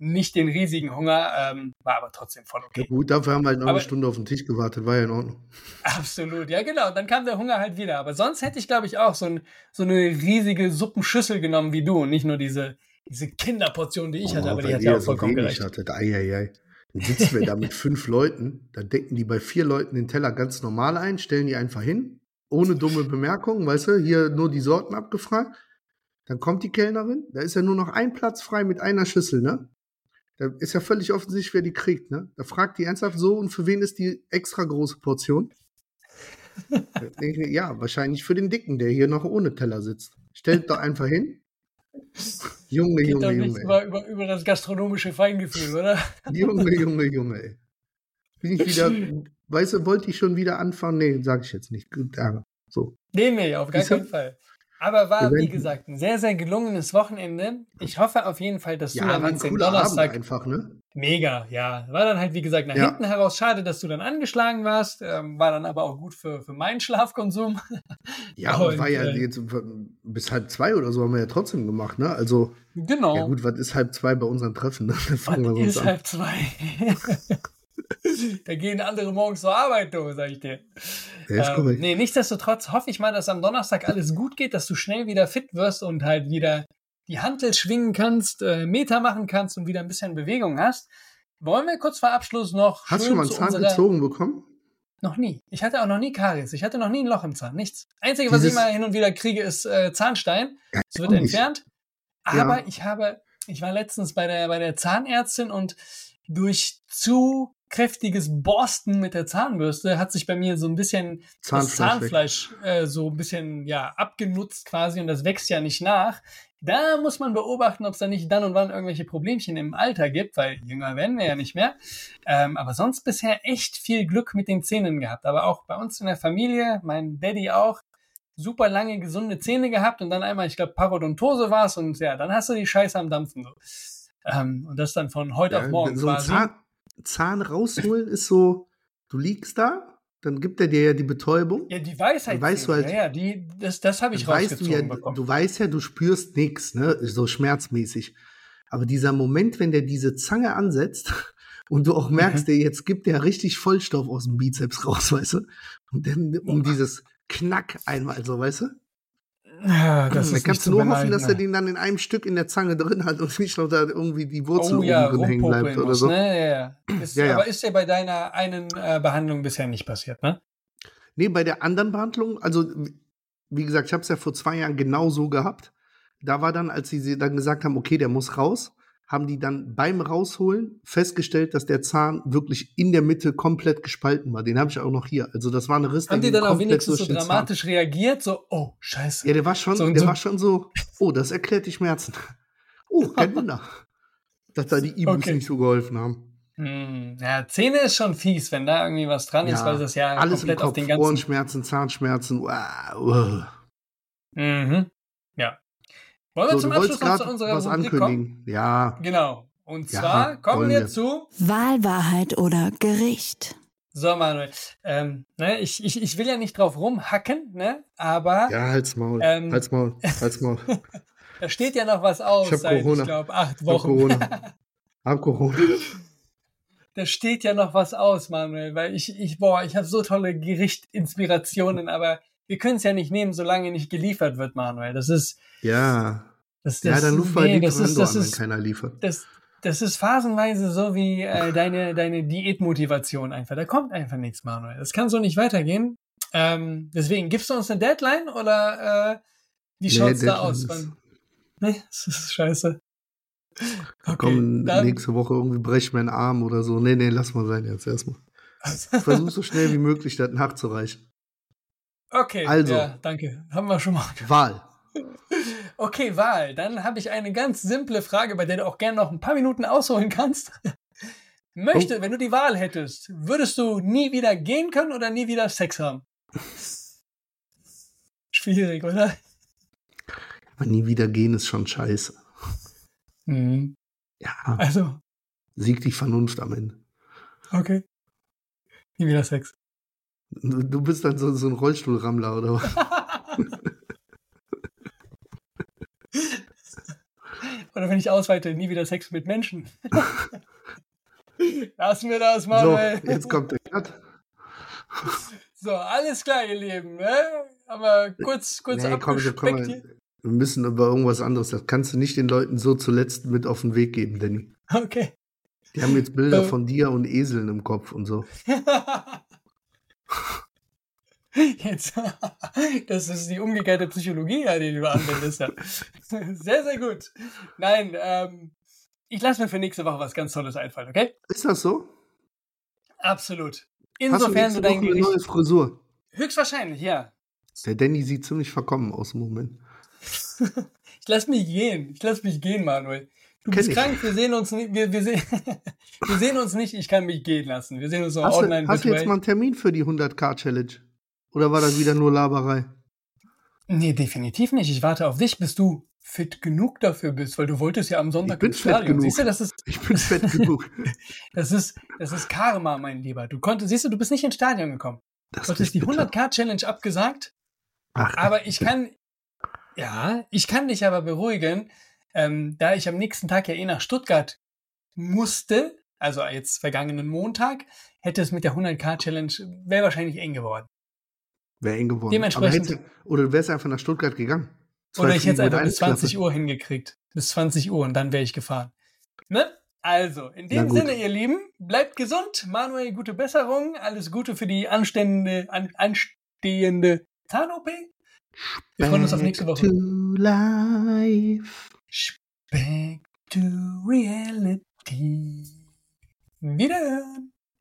nicht den riesigen Hunger, ähm, war aber trotzdem voll okay. Ja gut, dafür haben wir halt noch aber, eine Stunde auf den Tisch gewartet, war ja in Ordnung. Absolut, ja genau, dann kam der Hunger halt wieder. Aber sonst hätte ich, glaube ich, auch so, ein, so, eine riesige Suppenschüssel genommen wie du und nicht nur diese, diese Kinderportion, die ich oh, hatte, aber die hat ja auch vollkommen so gereicht. Hatte. Ei, ei, ei. Dann sitzen wir da mit fünf Leuten, dann decken die bei vier Leuten den Teller ganz normal ein, stellen die einfach hin, ohne dumme Bemerkungen, weißt du, hier nur die Sorten abgefragt. Dann kommt die Kellnerin, da ist ja nur noch ein Platz frei mit einer Schüssel, ne? Da ist ja völlig offensichtlich, wer die kriegt, ne? Da fragt die ernsthaft so, und für wen ist die extra große Portion? ja, wahrscheinlich für den Dicken, der hier noch ohne Teller sitzt. Stellt doch einfach hin. Junge, Geht Junge, Junge. Über, über, über das gastronomische Feingefühl, oder? Junge, Junge, Junge, ey. Bin ich wieder, weißt du, wollte ich schon wieder anfangen? Nee, sag ich jetzt nicht. So. Nee, nee, auf gar keinen Fall. Aber war, wie gesagt, ein sehr, sehr gelungenes Wochenende. Ich hoffe auf jeden Fall, dass ja, du dann jetzt den Donnerstag. einfach, ne? Mega, ja. War dann halt, wie gesagt, nach ja. hinten heraus schade, dass du dann angeschlagen warst. Ähm, war dann aber auch gut für, für meinen Schlafkonsum. Ja, und, war ja äh, jetzt bis halb zwei oder so haben wir ja trotzdem gemacht, ne? Also. Genau. Ja, gut, was ist halb zwei bei unseren Treffen? Ne? was ist an. halb zwei? da gehen andere morgens zur Arbeit, du, sag ich dir. Ja, ähm, nee, nichtsdestotrotz hoffe ich mal, dass am Donnerstag alles gut geht, dass du schnell wieder fit wirst und halt wieder die Hantel schwingen kannst, äh, Meter machen kannst und wieder ein bisschen Bewegung hast. Wollen wir kurz vor Abschluss noch. Hast du mal einen Zahn gezogen bekommen? Noch nie. Ich hatte auch noch nie Karies. Ich hatte noch nie ein Loch im Zahn. Nichts. Einzige, Dieses... was ich mal hin und wieder kriege, ist äh, Zahnstein. Es wird entfernt. Aber ja. ich habe, ich war letztens bei der, bei der Zahnärztin und durch zu kräftiges Borsten mit der Zahnbürste hat sich bei mir so ein bisschen Zahnfleisch, das Zahnfleisch äh, so ein bisschen ja abgenutzt quasi und das wächst ja nicht nach. Da muss man beobachten, ob es da nicht dann und wann irgendwelche Problemchen im Alter gibt, weil jünger werden wir ja nicht mehr. Ähm, aber sonst bisher echt viel Glück mit den Zähnen gehabt. Aber auch bei uns in der Familie, mein Daddy auch, super lange gesunde Zähne gehabt und dann einmal, ich glaube, Parodontose war es und ja, dann hast du die Scheiße am Dampfen. So. Ähm, und das dann von heute Ja, auf morgen so quasi. Zahn, Zahn rausholen ist so, du liegst da, dann gibt er dir ja die Betäubung. Ja, die Weisheit. Dann weißt du halt- ja, ja, die, das, das habe ich Dann weißt du, ja, rausgezogen bekommen. du weißt ja, du spürst nichts, ne? So schmerzmäßig. Aber dieser Moment, wenn der diese Zange ansetzt und du auch Mhm. merkst, der jetzt gibt der richtig Vollstoff aus dem Bizeps raus, weißt du? Und dann um dieses Knack einmal so, weißt du? Ja, das dann ist kannst du nur hoffen, dass er den dann in einem Stück in der Zange drin hat und nicht noch da irgendwie die Wurzel oh oben ja, drin hängen bleibt oder so. ne? Ja, ja. Ist, Ja, ja. Aber ist dir bei deiner einen äh, Behandlung bisher nicht passiert, ne? Nee, bei der anderen Behandlung, also wie gesagt, ich habe es ja vor zwei Jahren genau so gehabt. Da war dann, als sie sie dann gesagt haben, okay, der muss raus, haben die dann beim Rausholen festgestellt, dass der Zahn wirklich in der Mitte komplett gespalten war. Den habe ich auch noch hier. Also das war eine Riss. Haben die dann auch wenigstens so den Zahn. dramatisch reagiert? So, oh, scheiße. Ja, der war schon, So- der so- war schon so, oh, das erklärt die Schmerzen. Oh, kein Wunder. Dass da die Ibus Okay. nicht so geholfen haben. Hm, ja, Zähne ist schon fies, wenn da irgendwie was dran ist, weil das ja alles im komplett auf Kopf, den ganzen. Ohrenschmerzen, Zahnschmerzen. Wow. wow. Mhm. Ja. Wollen wir So, zum Abschluss noch zu unserer was Rubrik kommen? ankündigen. Ja, Genau. Und Ja, zwar kommen wir wir. zu Wahl, Wahrheit oder Gericht. So, Manuel, ähm, ne, ich, ich, ich will ja nicht drauf rumhacken, ne, aber ja, halt's Maul. Ähm. halt's Maul. Halt's Maul. da steht ja noch was aus Ich hab seit, Corona. ich glaube, acht Hab Wochen. Corona. Hab Corona. Da steht ja noch was aus, Manuel, weil ich, ich, boah, ich habe so tolle Gerichtinspirationen, aber wir können es ja nicht nehmen, solange nicht geliefert wird, Manuel. Das ist, Ja. das, das, Ja, dann mal nee, das ist, das an, wenn ist, keiner liefert. das, das ist phasenweise so wie äh, deine, deine Diätmotivation einfach. Da kommt einfach nichts, Manuel. Das kann so nicht weitergehen. Ähm, deswegen, gibst du uns eine Deadline oder äh, wie Nee, schaut's da Deadline aus? Wann- Nee, das ist scheiße. Okay, Komm, dann, nächste Woche irgendwie brech meinen Arm oder so. Nee, nee, lass mal sein jetzt erstmal. Versuch so schnell wie möglich das nachzureichen. Okay, Also. ja, danke. Haben wir schon mal. Wahl. Okay, Wahl. Dann habe ich eine ganz simple Frage, bei der du auch gerne noch ein paar Minuten ausholen kannst. Möchte, Oh. wenn du die Wahl hättest, würdest du nie wieder gehen können oder nie wieder Sex haben? Schwierig, oder? Aber nie wieder gehen ist schon scheiße. Mhm. Ja, Also, siegt die Vernunft am Ende. okay. Nie wieder Sex. Du, bist dann so, so ein Rollstuhlrammler oder was? Oder wenn ich ausweite, nie wieder Sex mit Menschen. Lassen wir das, So, Manuel. jetzt kommt der Cut. So, alles klar, ihr Lieben. Ne? Aber kurz, kurz Nee, komm, so, komm, hier. wir müssen über irgendwas anderes. Das kannst du nicht den Leuten so zuletzt mit auf den Weg geben, Danny. Okay. Die haben jetzt Bilder Äh. von dir und Eseln im Kopf und so. Jetzt, das ist die umgekehrte Psychologie, die du anwendest. Ja. Sehr, sehr gut. Nein, ähm, ich lasse mir für nächste Woche was ganz Tolles einfallen, okay? Ist das so? Absolut. Hast du Insofern du dein Woche eine Gericht. neue Frisur? Höchstwahrscheinlich, ja. Der Danny sieht ziemlich verkommen aus im Moment. Ich lass mich gehen. Ich lass mich gehen, Manuel. Du bist krank, wir sehen uns nicht. Wir, wir, sehen, wir sehen uns nicht, ich kann mich gehen lassen. Wir sehen uns so Hast, du, online hast du jetzt mal einen Termin für die 100k-Challenge? Oder war das wieder nur Laberei? Nee, definitiv nicht. Ich warte auf dich, bis du fit genug dafür bist, weil du wolltest ja am Sonntag Ich bin ins fit Stadion. genug. Siehst du, das ist, Ich bin fett genug. das ist, das ist Karma, mein Lieber. Du konntest, siehst du, du bist nicht ins Stadion gekommen. Das Du hattest die bitter. 100k-Challenge abgesagt, Ach, aber ich kann, ja, ich kann dich aber beruhigen, ähm, da ich am nächsten Tag ja eh nach Stuttgart musste, also jetzt vergangenen Montag, hätte es mit der 100k-Challenge, wäre wahrscheinlich eng geworden. wäre eng geworden. Dementsprechend- hätte, oder du wärst einfach nach Stuttgart gegangen. Zwei Oder ich hätte es einfach bis 20 Klappe. Uhr hingekriegt. Bis 20 Uhr und dann wäre ich gefahren. Ne? Also, in dem. Sinne, ihr Lieben, bleibt gesund. Manuel, gute Besserung. Alles Gute für die anstehende, an, anstehende Zahn-OP. Wir freuen uns auf nächste Woche. To life. Back to reality. Wiederhören.